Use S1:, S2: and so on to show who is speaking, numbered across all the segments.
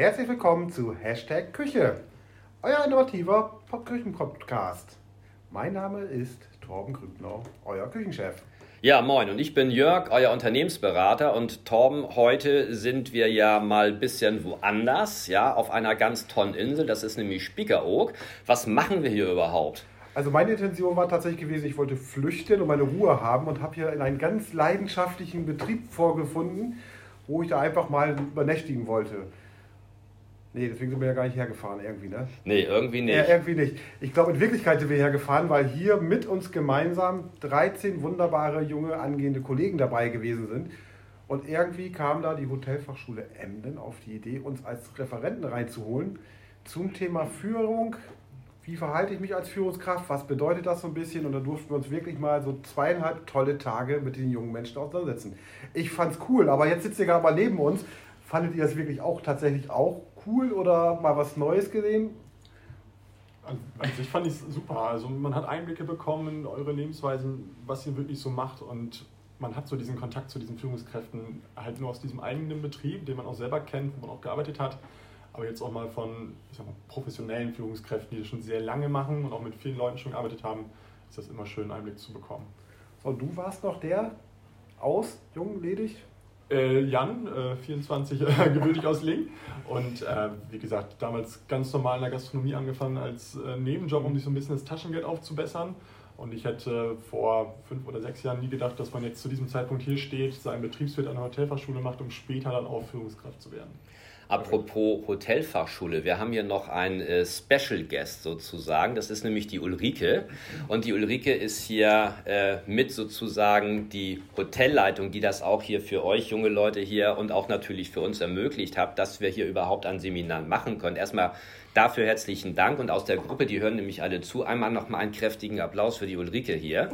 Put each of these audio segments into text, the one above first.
S1: Herzlich willkommen zu Hashtag Küche, euer innovativer Küchenpodcast. Mein Name ist Torben Grübner, euer Küchenchef.
S2: Ja, moin. Und ich bin Jörg, euer Unternehmensberater. Und Torben, heute sind wir ja mal ein bisschen woanders, ja, auf einer ganz tollen Insel. Das ist nämlich Spiekeroog. Was machen wir hier überhaupt?
S1: Also meine Intention war tatsächlich gewesen, ich wollte flüchten und meine Ruhe haben und habe hier in einen ganz leidenschaftlichen Betrieb vorgefunden, wo ich da einfach mal übernächtigen wollte. Nee, deswegen sind wir ja gar nicht hergefahren, irgendwie, ne?
S2: Nee, irgendwie nicht.
S1: Ja, irgendwie nicht. Ich glaube, in Wirklichkeit sind wir hergefahren, weil hier mit uns gemeinsam 13 wunderbare junge angehende Kollegen dabei gewesen sind. Und irgendwie kam da die Hotelfachschule Emden auf die Idee, uns als Referenten reinzuholen zum Thema Führung. Wie verhalte ich mich als Führungskraft? Was bedeutet das so ein bisschen? Und da durften wir uns wirklich mal so zweieinhalb tolle Tage mit den jungen Menschen auseinandersetzen. Ich fand's cool, aber jetzt sitzt ihr gerade mal neben uns. Fandet ihr das wirklich auch tatsächlich auch cool oder mal was Neues gesehen?
S3: Also ich fand es super. Also man hat Einblicke bekommen in eure Lebensweisen, was ihr wirklich so macht und man hat so diesen Kontakt zu diesen Führungskräften halt nur aus diesem eigenen Betrieb, den man auch selber kennt, wo man auch gearbeitet hat, aber jetzt auch mal von ich sag mal, professionellen Führungskräften, die das schon sehr lange machen und auch mit vielen Leuten schon gearbeitet haben, ist das immer schön, einen Einblick zu bekommen.
S1: So, du warst noch der aus, jung, ledig?
S3: Äh, Jan, äh, 24, äh, gebürtig aus Link. Und äh, wie gesagt, damals ganz normal in der Gastronomie angefangen als äh, Nebenjob, um sich so ein bisschen das Taschengeld aufzubessern. Und ich hätte vor fünf oder sechs Jahren nie gedacht, dass man jetzt zu diesem Zeitpunkt hier steht, seinen Betriebswirt an der Hotelfachschule macht, um später dann auch Führungskraft zu werden.
S2: Apropos Hotelfachschule, wir haben hier noch einen äh, Special Guest sozusagen. Das ist nämlich die Ulrike. Und die Ulrike ist hier äh, mit sozusagen die Hotelleitung, die das auch hier für euch junge Leute hier und auch natürlich für uns ermöglicht hat, dass wir hier überhaupt ein Seminar machen können. Erstmal dafür herzlichen Dank und aus der Gruppe, die hören nämlich alle zu, einmal nochmal einen kräftigen Applaus für die Ulrike hier.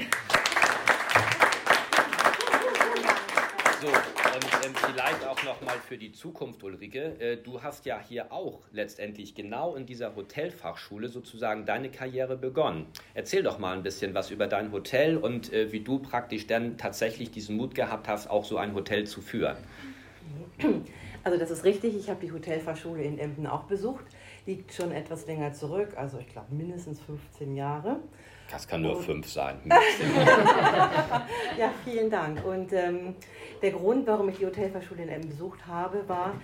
S2: So, und ähm, vielleicht auch nochmal für die Zukunft, Ulrike. Äh, du hast ja hier auch letztendlich genau in dieser Hotelfachschule sozusagen deine Karriere begonnen. Erzähl doch mal ein bisschen was über dein Hotel und äh, wie du praktisch dann tatsächlich diesen Mut gehabt hast, auch so ein Hotel zu führen.
S4: Also das ist richtig, ich habe die Hotelfachschule in Emden auch besucht. Liegt schon etwas länger zurück, also ich glaube mindestens 15 Jahre.
S2: Das kann nur und, fünf sein.
S4: ja, vielen Dank. Und ähm, der Grund, warum ich die Hotelfachschule in Emden besucht habe, war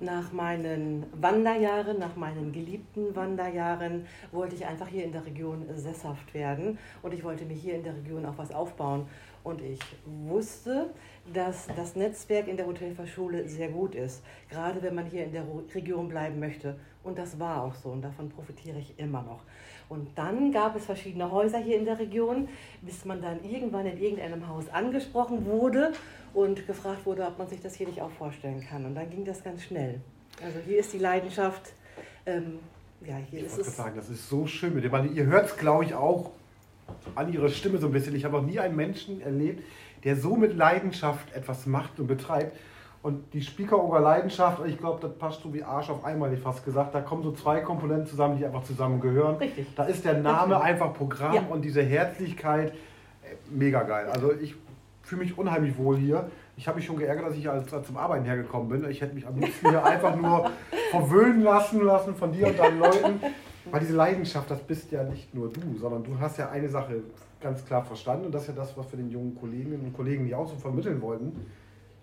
S4: nach meinen Wanderjahren, nach meinen geliebten Wanderjahren, wollte ich einfach hier in der Region sesshaft werden und ich wollte mir hier in der Region auch was aufbauen. Und ich wusste, dass das Netzwerk in der Hotelfachschule sehr gut ist, gerade wenn man hier in der Region bleiben möchte. Und das war auch so und davon profitiere ich immer noch. Und dann gab es verschiedene Häuser hier in der Region, bis man dann irgendwann in irgendeinem Haus angesprochen wurde und gefragt wurde, ob man sich das hier nicht auch vorstellen kann. Und dann ging das ganz schnell. Also hier ist die Leidenschaft. Ähm, ja, hier
S1: ich
S4: ist
S1: es. sagen, das ist so schön mit dem. Ihr hört es, glaube ich, auch an ihrer Stimme so ein bisschen. Ich habe auch nie einen Menschen erlebt, der so mit Leidenschaft etwas macht und betreibt. Und die Spiekeroger Leidenschaft, ich glaube, das passt so wie Arsch auf einmal, ich fast gesagt. Da kommen so zwei Komponenten zusammen, die einfach zusammengehören.
S4: Richtig.
S1: Da ist der Name einfach Programm ja. und diese Herzlichkeit äh, mega geil. Also ich fühle mich unheimlich wohl hier. Ich habe mich schon geärgert, dass ich als, als zum Arbeiten hergekommen bin. Ich hätte mich am liebsten hier einfach nur verwöhnen lassen, lassen von dir und deinen Leuten. Weil diese Leidenschaft, das bist ja nicht nur du, sondern du hast ja eine Sache ganz klar verstanden und das ist ja das, was wir den jungen Kolleginnen und Kollegen, die auch so vermitteln wollten,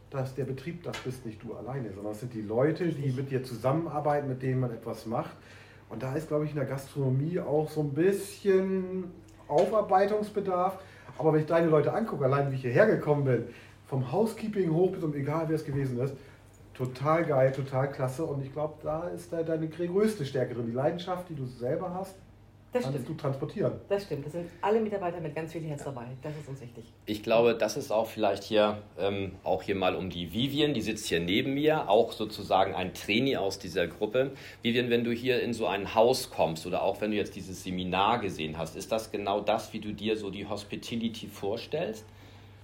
S1: dass der Betrieb, das bist nicht du alleine, sondern es sind die Leute, die mit dir zusammenarbeiten, mit denen man etwas macht. Und da ist, glaube ich, in der Gastronomie auch so ein bisschen Aufarbeitungsbedarf. Aber wenn ich deine Leute angucke, allein wie ich hierher gekommen bin, vom Housekeeping hoch bis um egal wer es gewesen ist, total geil, total klasse. Und ich glaube, da ist deine größte Stärke drin. Die Leidenschaft, die du selber hast, das kannst stimmt. du transportieren.
S4: Das stimmt. Das sind alle Mitarbeiter mit ganz viel Herz dabei. Das ist uns wichtig.
S2: Ich glaube, das ist auch vielleicht hier, ähm, auch hier mal um die Vivian, die sitzt hier neben mir, auch sozusagen ein Trainee aus dieser Gruppe. Vivian, wenn du hier in so ein Haus kommst oder auch wenn du jetzt dieses Seminar gesehen hast, ist das genau das, wie du dir so die Hospitality vorstellst?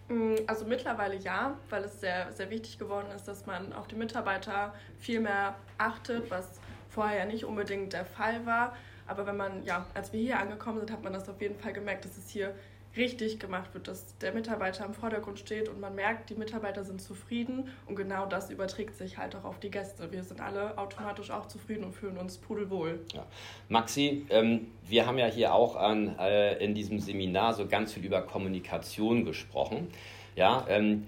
S5: Mm, also mittlerweile ja, weil es sehr, sehr wichtig geworden ist, dass man auf die Mitarbeiter viel mehr achtet, was vorher ja nicht unbedingt der Fall war. Aber wenn man, ja, als wir hier angekommen sind, hat man das auf jeden Fall gemerkt, dass es hier richtig gemacht wird, dass der Mitarbeiter im Vordergrund steht und man merkt, die Mitarbeiter sind zufrieden und genau das überträgt sich halt auch auf die Gäste. Wir sind alle automatisch auch zufrieden und fühlen uns pudelwohl.
S2: Ja. Maxi, ähm, wir haben ja hier auch an, äh, in diesem Seminar so ganz viel über Kommunikation gesprochen. Ja, ähm,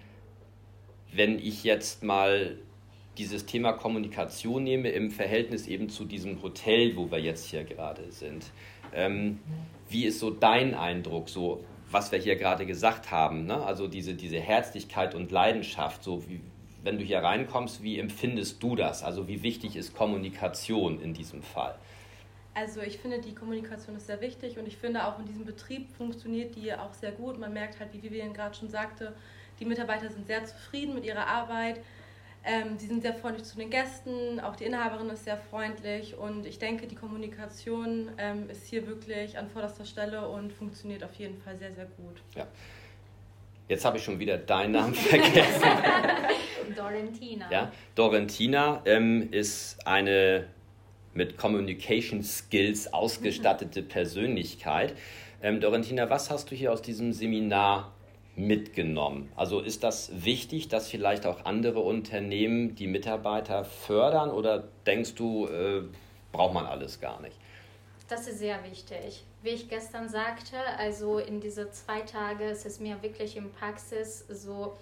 S2: wenn ich jetzt mal dieses Thema Kommunikation nehme im Verhältnis eben zu diesem Hotel, wo wir jetzt hier gerade sind. Ähm, wie ist so dein Eindruck, so was wir hier gerade gesagt haben? Ne? Also diese, diese Herzlichkeit und Leidenschaft, so wie, wenn du hier reinkommst, wie empfindest du das? Also wie wichtig ist Kommunikation in diesem Fall?
S6: Also ich finde, die Kommunikation ist sehr wichtig und ich finde auch in diesem Betrieb funktioniert die auch sehr gut. Man merkt halt, wie Vivian gerade schon sagte, die Mitarbeiter sind sehr zufrieden mit ihrer Arbeit. Ähm, die sind sehr freundlich zu den Gästen, auch die Inhaberin ist sehr freundlich und ich denke, die Kommunikation ähm, ist hier wirklich an vorderster Stelle und funktioniert auf jeden Fall sehr, sehr gut.
S2: Ja. Jetzt habe ich schon wieder deinen Namen vergessen.
S7: Dorentina.
S2: Ja, Dorentina ähm, ist eine mit Communication Skills ausgestattete Persönlichkeit. Ähm, Dorentina, was hast du hier aus diesem Seminar mitgenommen? Also ist das wichtig, dass vielleicht auch andere Unternehmen die Mitarbeiter fördern oder denkst du, äh, braucht man alles gar nicht?
S7: Das ist sehr wichtig. Wie ich gestern sagte, also in diese zwei Tage ist es mir wirklich in Praxis so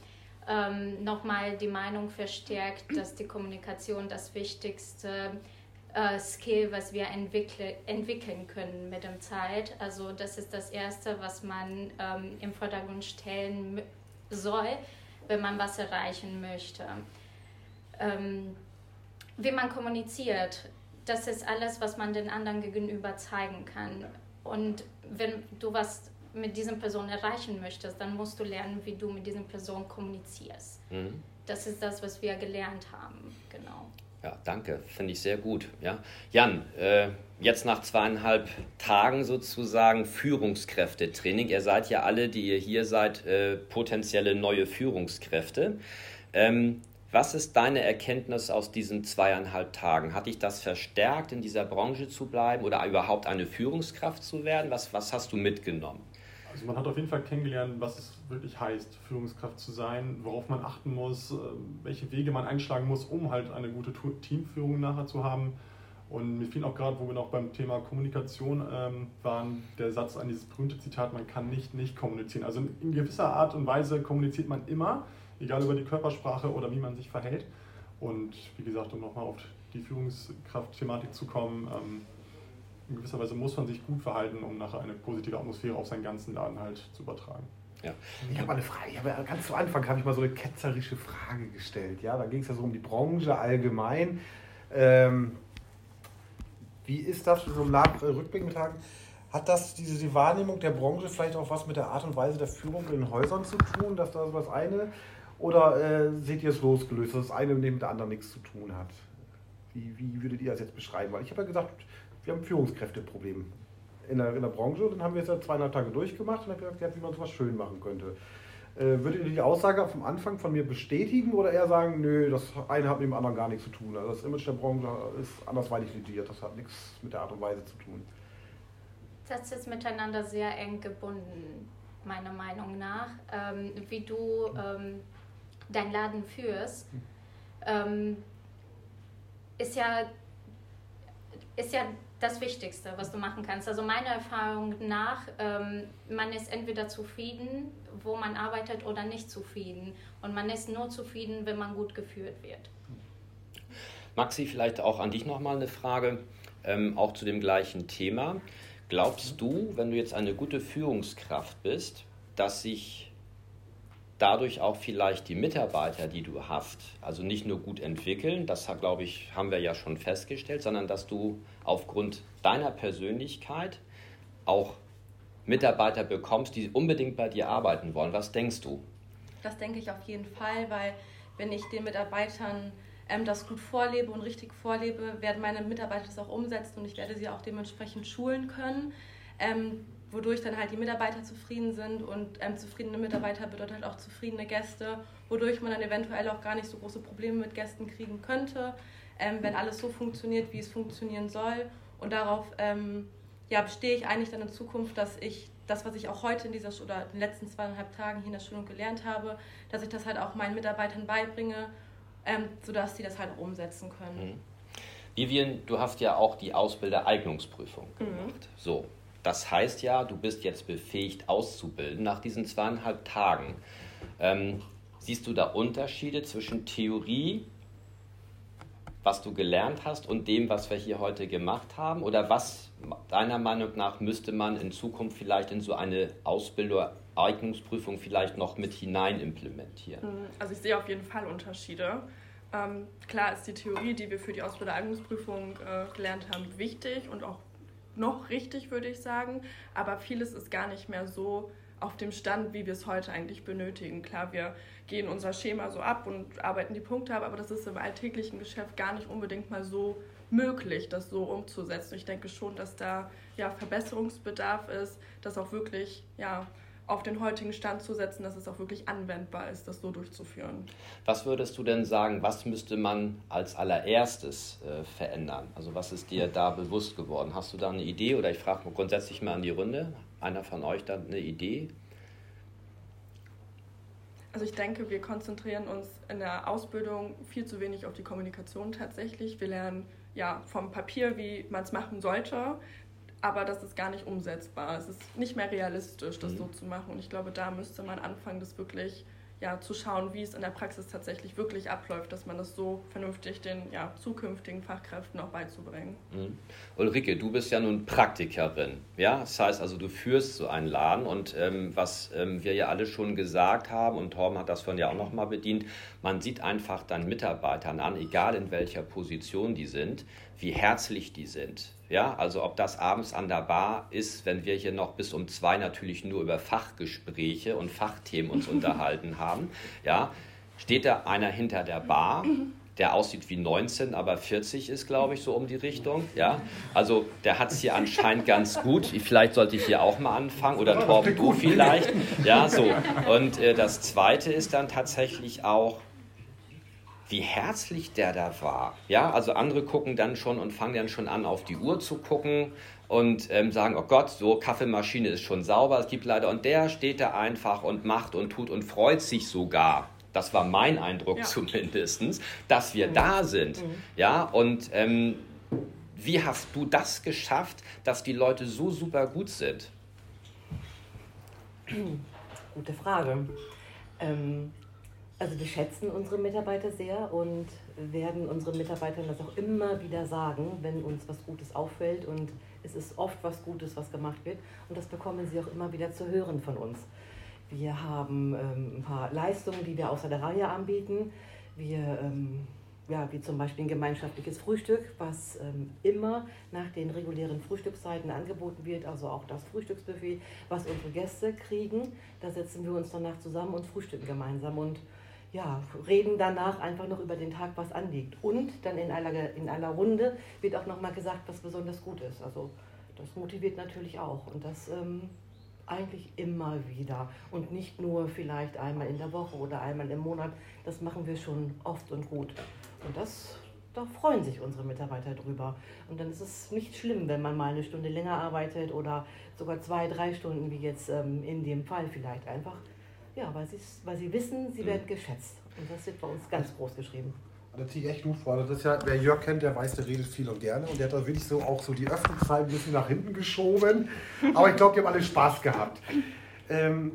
S7: ähm, nochmal die Meinung verstärkt, dass die Kommunikation das Wichtigste ist äh, Skill, was wir entwickle, entwickeln können mit der Zeit. Also das ist das Erste, was man ähm, im Vordergrund stellen soll, wenn man was erreichen möchte. Ähm, wie man kommuniziert, das ist alles, was man den anderen gegenüber zeigen kann. Und wenn du was mit dieser Person erreichen möchtest, dann musst du lernen, wie du mit dieser Person kommunizierst. Mhm. Das ist das, was wir gelernt haben, genau.
S2: Ja, danke, finde ich sehr gut. Ja. Jan, äh, jetzt nach zweieinhalb Tagen sozusagen Führungskräftetraining. Ihr seid ja alle, die ihr hier seid, äh, potenzielle neue Führungskräfte. Ähm, was ist deine Erkenntnis aus diesen zweieinhalb Tagen? Hat dich das verstärkt, in dieser Branche zu bleiben oder überhaupt eine Führungskraft zu werden? Was, was hast du mitgenommen?
S3: Also man hat auf jeden Fall kennengelernt, was es wirklich heißt, Führungskraft zu sein, worauf man achten muss, äh, welche Wege man einschlagen muss, um halt eine gute Teamführung nachher zu haben. Und mir fiel auch gerade, wo wir noch beim Thema Kommunikation ähm, waren, der Satz an dieses berühmte Zitat, man kann nicht nicht kommunizieren. Also in gewisser Art und Weise kommuniziert man immer, egal über die Körpersprache oder wie man sich verhält. Und wie gesagt, um nochmal auf die Führungskraft-Thematik zu kommen, ähm, in gewisser Weise muss man sich gut verhalten, um nachher eine positive Atmosphäre auf seinen ganzen Laden halt zu übertragen.
S1: Ja. Ich habe eine Frage. Ich habe ganz zu Anfang habe ich mal so eine ketzerische Frage gestellt. Ja, da ging es ja so um die Branche allgemein. Ähm, wie ist das so im äh, Rückblick mit Hagen? Hat das diese die Wahrnehmung der Branche vielleicht auch was mit der Art und Weise der Führung in den Häusern zu tun, dass das was eine oder äh, seht ihr es losgelöst, dass das eine mit dem anderen nichts zu tun hat? Wie, wie würdet ihr das jetzt beschreiben? Weil ich habe ja gesagt, wir haben Führungskräfteprobleme in der, in der Branche. Dann haben wir es ja zweieinhalb Tage durchgemacht und haben gesagt, wie man sowas schön machen könnte. Äh, würdet ihr die Aussage vom Anfang von mir bestätigen oder eher sagen, nö, das eine hat mit dem anderen gar nichts zu tun? Also das Image der Branche ist andersweitig lidiert, das hat nichts mit der Art und Weise zu tun.
S7: Das ist miteinander sehr eng gebunden, meiner Meinung nach. Ähm, wie du ähm, dein Laden führst, hm. ähm, ist ja ist ja das Wichtigste, was du machen kannst. Also meiner Erfahrung nach, ähm, man ist entweder zufrieden, wo man arbeitet, oder nicht zufrieden. Und man ist nur zufrieden, wenn man gut geführt wird.
S2: Maxi, vielleicht auch an dich nochmal eine Frage, ähm, auch zu dem gleichen Thema. Glaubst du, wenn du jetzt eine gute Führungskraft bist, dass sich dadurch auch vielleicht die Mitarbeiter, die du hast, also nicht nur gut entwickeln, das glaube ich, haben wir ja schon festgestellt, sondern dass du aufgrund deiner Persönlichkeit auch Mitarbeiter bekommst, die unbedingt bei dir arbeiten wollen. Was denkst du?
S6: Das denke ich auf jeden Fall, weil wenn ich den Mitarbeitern ähm, das gut vorlebe und richtig vorlebe, werden meine Mitarbeiter das auch umsetzen und ich werde sie auch dementsprechend schulen können. Ähm, wodurch dann halt die Mitarbeiter zufrieden sind und ähm, zufriedene Mitarbeiter bedeutet halt auch zufriedene Gäste, wodurch man dann eventuell auch gar nicht so große Probleme mit Gästen kriegen könnte, ähm, wenn alles so funktioniert, wie es funktionieren soll. Und darauf ähm, ja, bestehe ich eigentlich dann in Zukunft, dass ich das, was ich auch heute in dieser oder in den letzten zweieinhalb Tagen hier in der Schulung gelernt habe, dass ich das halt auch meinen Mitarbeitern beibringe, ähm, sodass sie das halt auch umsetzen können. Mhm.
S2: Vivian, du hast ja auch die Ausbildereignungsprüfung mhm. gemacht. Mhm. So, das heißt ja, du bist jetzt befähigt auszubilden nach diesen zweieinhalb Tagen. Ähm, siehst du da Unterschiede zwischen Theorie, was du gelernt hast, und dem, was wir hier heute gemacht haben? Oder was deiner Meinung nach müsste man in Zukunft vielleicht in so eine Ausbildung, Eignungsprüfung vielleicht noch mit hinein implementieren? Mhm.
S5: Also ich sehe auf jeden Fall Unterschiede. Ähm, klar ist die Theorie, die wir für die Ausbildereignungsprüfung äh, gelernt haben, wichtig und auch noch richtig, würde ich sagen. Aber vieles ist gar nicht mehr so auf dem Stand, wie wir es heute eigentlich benötigen. Klar, wir gehen unser Schema so ab und arbeiten die Punkte ab, aber das ist im alltäglichen Geschäft gar nicht unbedingt mal so möglich, das so umzusetzen. Ich denke schon, dass da ja Verbesserungsbedarf ist, dass auch wirklich ja auf den heutigen Stand zu setzen, dass es auch wirklich anwendbar ist, das so durchzuführen.
S2: Was würdest du denn sagen, was müsste man als allererstes äh, verändern? Also was ist dir da bewusst geworden? Hast du da eine Idee oder ich frage grundsätzlich mal an die Runde, einer von euch da eine Idee?
S5: Also ich denke, wir konzentrieren uns in der Ausbildung viel zu wenig auf die Kommunikation tatsächlich. Wir lernen ja vom Papier, wie man es machen sollte, aber das ist gar nicht umsetzbar. Es ist nicht mehr realistisch, das mhm. so zu machen. Und ich glaube, da müsste man anfangen, das wirklich ja, zu schauen, wie es in der Praxis tatsächlich wirklich abläuft, dass man das so vernünftig den ja, zukünftigen Fachkräften auch beizubringen.
S2: Mhm. Ulrike, du bist ja nun Praktikerin, ja, das heißt also, du führst so einen Laden und ähm, was ähm, wir ja alle schon gesagt haben und Torben hat das von ja auch nochmal bedient, man sieht einfach dann Mitarbeitern an, egal in welcher Position die sind, wie herzlich die sind, ja, also ob das abends an der Bar ist, wenn wir hier noch bis um zwei natürlich nur über Fachgespräche und Fachthemen uns unterhalten haben. Ja, steht da einer hinter der Bar, der aussieht wie 19, aber 40 ist, glaube ich, so um die Richtung. Ja, also der hat es hier anscheinend ganz gut. Vielleicht sollte ich hier auch mal anfangen oder Torben, du vielleicht. Ja, so. Und äh, das Zweite ist dann tatsächlich auch wie herzlich der da war. Ja, also andere gucken dann schon und fangen dann schon an, auf die Uhr zu gucken und ähm, sagen, oh Gott, so Kaffeemaschine ist schon sauber, es gibt leider. Und der steht da einfach und macht und tut und freut sich sogar. Das war mein Eindruck ja. zumindest, dass wir mhm. da sind. Mhm. Ja, und ähm, wie hast du das geschafft, dass die Leute so super gut sind?
S4: Gute Frage. Ähm, also wir schätzen unsere Mitarbeiter sehr und werden unseren Mitarbeitern das auch immer wieder sagen, wenn uns was Gutes auffällt und es ist oft was Gutes, was gemacht wird und das bekommen sie auch immer wieder zu hören von uns. Wir haben ähm, ein paar Leistungen, die wir außer der Reihe anbieten. Wir, ähm, ja, wie zum Beispiel ein gemeinschaftliches Frühstück, was ähm, immer nach den regulären Frühstückszeiten angeboten wird, also auch das Frühstücksbuffet, was unsere Gäste kriegen. Da setzen wir uns danach zusammen und frühstücken gemeinsam und ja, reden danach einfach noch über den Tag, was anliegt. Und dann in aller, in aller Runde wird auch nochmal gesagt, was besonders gut ist. Also das motiviert natürlich auch. Und das ähm, eigentlich immer wieder. Und nicht nur vielleicht einmal in der Woche oder einmal im Monat. Das machen wir schon oft und gut. Und das, da freuen sich unsere Mitarbeiter drüber. Und dann ist es nicht schlimm, wenn man mal eine Stunde länger arbeitet oder sogar zwei, drei Stunden, wie jetzt ähm, in dem Fall vielleicht einfach ja, weil, weil sie wissen, sie mhm. werden geschätzt. Und das wird bei uns ganz groß geschrieben.
S1: Da ziehe ich echt Hut vor. Das ist ja, wer Jörg kennt, der weiß, der redet viel und gerne. Und der hat da wirklich so auch so die Öffnungszeit ein bisschen nach hinten geschoben. Aber ich glaube, die haben alle Spaß gehabt. Ähm,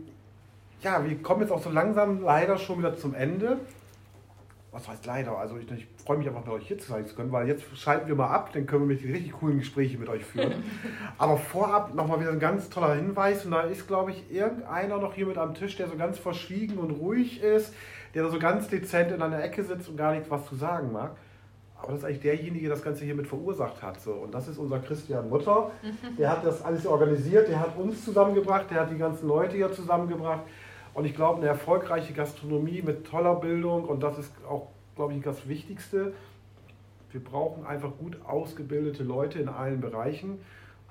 S1: ja, wir kommen jetzt auch so langsam leider schon wieder zum Ende was heißt leider, also ich, ich freue mich einfach bei euch hier zu sein zu können, weil jetzt schalten wir mal ab, dann können wir mit richtig coolen Gespräche mit euch führen. Aber vorab nochmal wieder ein ganz toller Hinweis und da ist, glaube ich, irgendeiner noch hier mit am Tisch, der so ganz verschwiegen und ruhig ist, der da so ganz dezent in einer Ecke sitzt und gar nichts was zu sagen mag. Aber das ist eigentlich derjenige, der das Ganze hier mit verursacht hat. So. Und das ist unser Christian Mutter. Der hat das alles organisiert, der hat uns zusammengebracht, der hat die ganzen Leute hier zusammengebracht. Und ich glaube, eine erfolgreiche Gastronomie mit toller Bildung, und das ist auch, glaube ich, das Wichtigste, wir brauchen einfach gut ausgebildete Leute in allen Bereichen.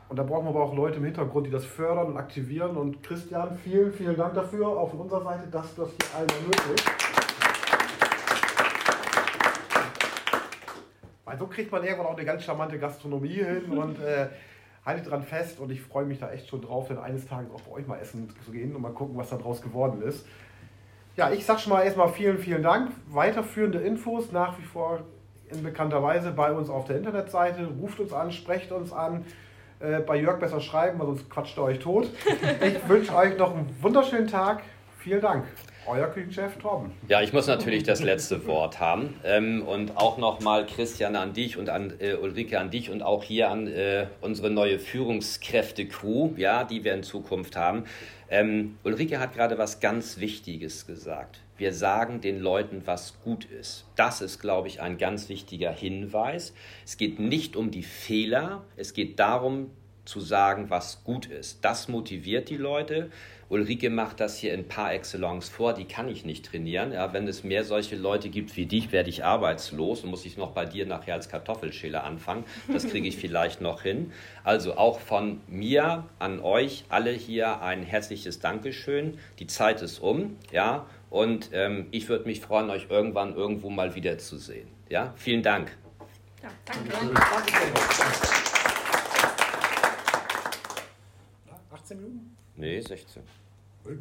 S1: Und da brauchen wir aber auch Leute im Hintergrund, die das fördern und aktivieren. Und Christian, vielen, vielen Dank dafür. Auf unserer Seite, dass du das hier allen ermöglicht. Weil so kriegt man irgendwann auch eine ganz charmante Gastronomie hin und äh, haltet dran fest und ich freue mich da echt schon drauf, dann eines Tages auch bei euch mal essen zu gehen und mal gucken, was da draus geworden ist. Ja, ich sag schon mal erstmal vielen, vielen Dank. Weiterführende Infos nach wie vor in bekannter Weise bei uns auf der Internetseite. Ruft uns an, sprecht uns an. Äh, bei Jörg besser schreiben, weil sonst quatscht er euch tot. Ich wünsche euch noch einen wunderschönen Tag. Vielen Dank. Euer Küchenchef Torben.
S2: Ja, ich muss natürlich das letzte Wort haben. Ähm, und auch nochmal Christian an dich und an äh, Ulrike an dich und auch hier an äh, unsere neue Führungskräfte-Crew, ja, die wir in Zukunft haben. Ähm, Ulrike hat gerade was ganz Wichtiges gesagt. Wir sagen den Leuten, was gut ist. Das ist, glaube ich, ein ganz wichtiger Hinweis. Es geht nicht um die Fehler, es geht darum zu sagen, was gut ist. Das motiviert die Leute. Ulrike macht das hier in par excellence vor, die kann ich nicht trainieren. Ja, wenn es mehr solche Leute gibt wie dich, werde ich arbeitslos und muss ich noch bei dir nachher als Kartoffelschäler anfangen. Das kriege ich vielleicht noch hin. Also auch von mir an euch alle hier ein herzliches Dankeschön. Die Zeit ist um, ja, und ähm, ich würde mich freuen, euch irgendwann irgendwo mal wiederzusehen. Ja, vielen Dank.
S5: Ja, danke.
S1: Danke. 18 Minuten?
S2: Nee, 16.
S1: Ui.